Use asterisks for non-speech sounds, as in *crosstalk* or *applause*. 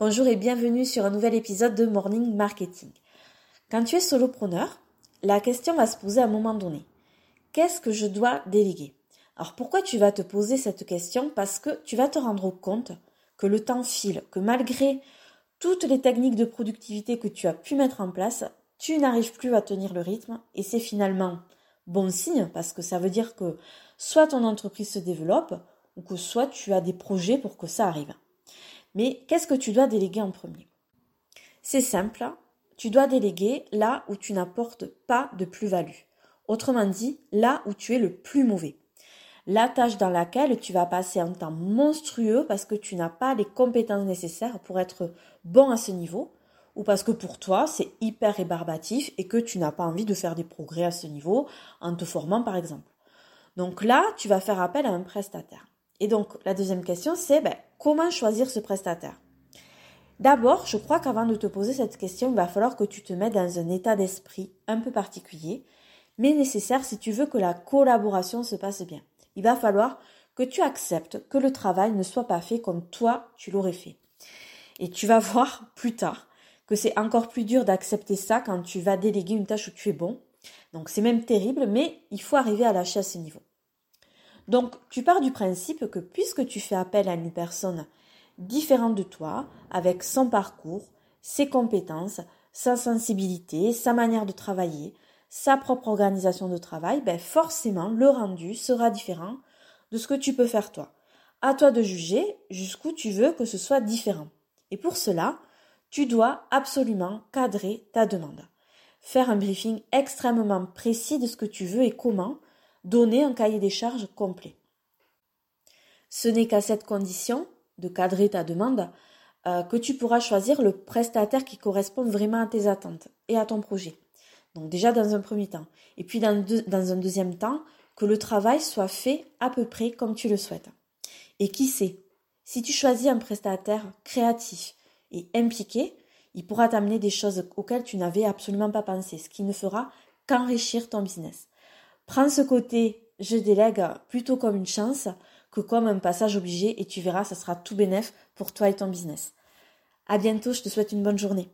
Bonjour et bienvenue sur un nouvel épisode de Morning Marketing. Quand tu es solopreneur, la question va se poser à un moment donné. Qu'est-ce que je dois déléguer? Alors pourquoi tu vas te poser cette question? Parce que tu vas te rendre compte que le temps file, que malgré toutes les techniques de productivité que tu as pu mettre en place, tu n'arrives plus à tenir le rythme et c'est finalement bon signe parce que ça veut dire que soit ton entreprise se développe ou que soit tu as des projets pour que ça arrive. Mais qu'est-ce que tu dois déléguer en premier? C'est simple, tu dois déléguer là où tu n'apportes pas de plus-value. Autrement dit, là où tu es le plus mauvais. La tâche dans laquelle tu vas passer un temps monstrueux parce que tu n'as pas les compétences nécessaires pour être bon à ce niveau, ou parce que pour toi c'est hyper rébarbatif et que tu n'as pas envie de faire des progrès à ce niveau en te formant par exemple. Donc là, tu vas faire appel à un prestataire. Et donc la deuxième question c'est ben, comment choisir ce prestataire? D'abord, je crois qu'avant de te poser cette question, il va falloir que tu te mettes dans un état d'esprit un peu particulier, mais nécessaire si tu veux que la collaboration se passe bien. Il va falloir que tu acceptes que le travail ne soit pas fait comme toi tu l'aurais fait. Et tu vas *laughs* voir plus tard que c'est encore plus dur d'accepter ça quand tu vas déléguer une tâche où tu es bon. Donc c'est même terrible, mais il faut arriver à lâcher à ce niveau. Donc tu pars du principe que puisque tu fais appel à une personne différente de toi, avec son parcours, ses compétences, sa sensibilité, sa manière de travailler, sa propre organisation de travail, ben forcément le rendu sera différent de ce que tu peux faire toi. À toi de juger jusqu'où tu veux que ce soit différent. Et pour cela, tu dois absolument cadrer ta demande. Faire un briefing extrêmement précis de ce que tu veux et comment, donner un cahier des charges complet. Ce n'est qu'à cette condition de cadrer ta demande euh, que tu pourras choisir le prestataire qui correspond vraiment à tes attentes et à ton projet. Donc déjà dans un premier temps. Et puis dans, dans un deuxième temps, que le travail soit fait à peu près comme tu le souhaites. Et qui sait, si tu choisis un prestataire créatif et impliqué, il pourra t'amener des choses auxquelles tu n'avais absolument pas pensé, ce qui ne fera qu'enrichir ton business. Prends ce côté je délègue plutôt comme une chance que comme un passage obligé et tu verras, ça sera tout bénef pour toi et ton business. À bientôt, je te souhaite une bonne journée.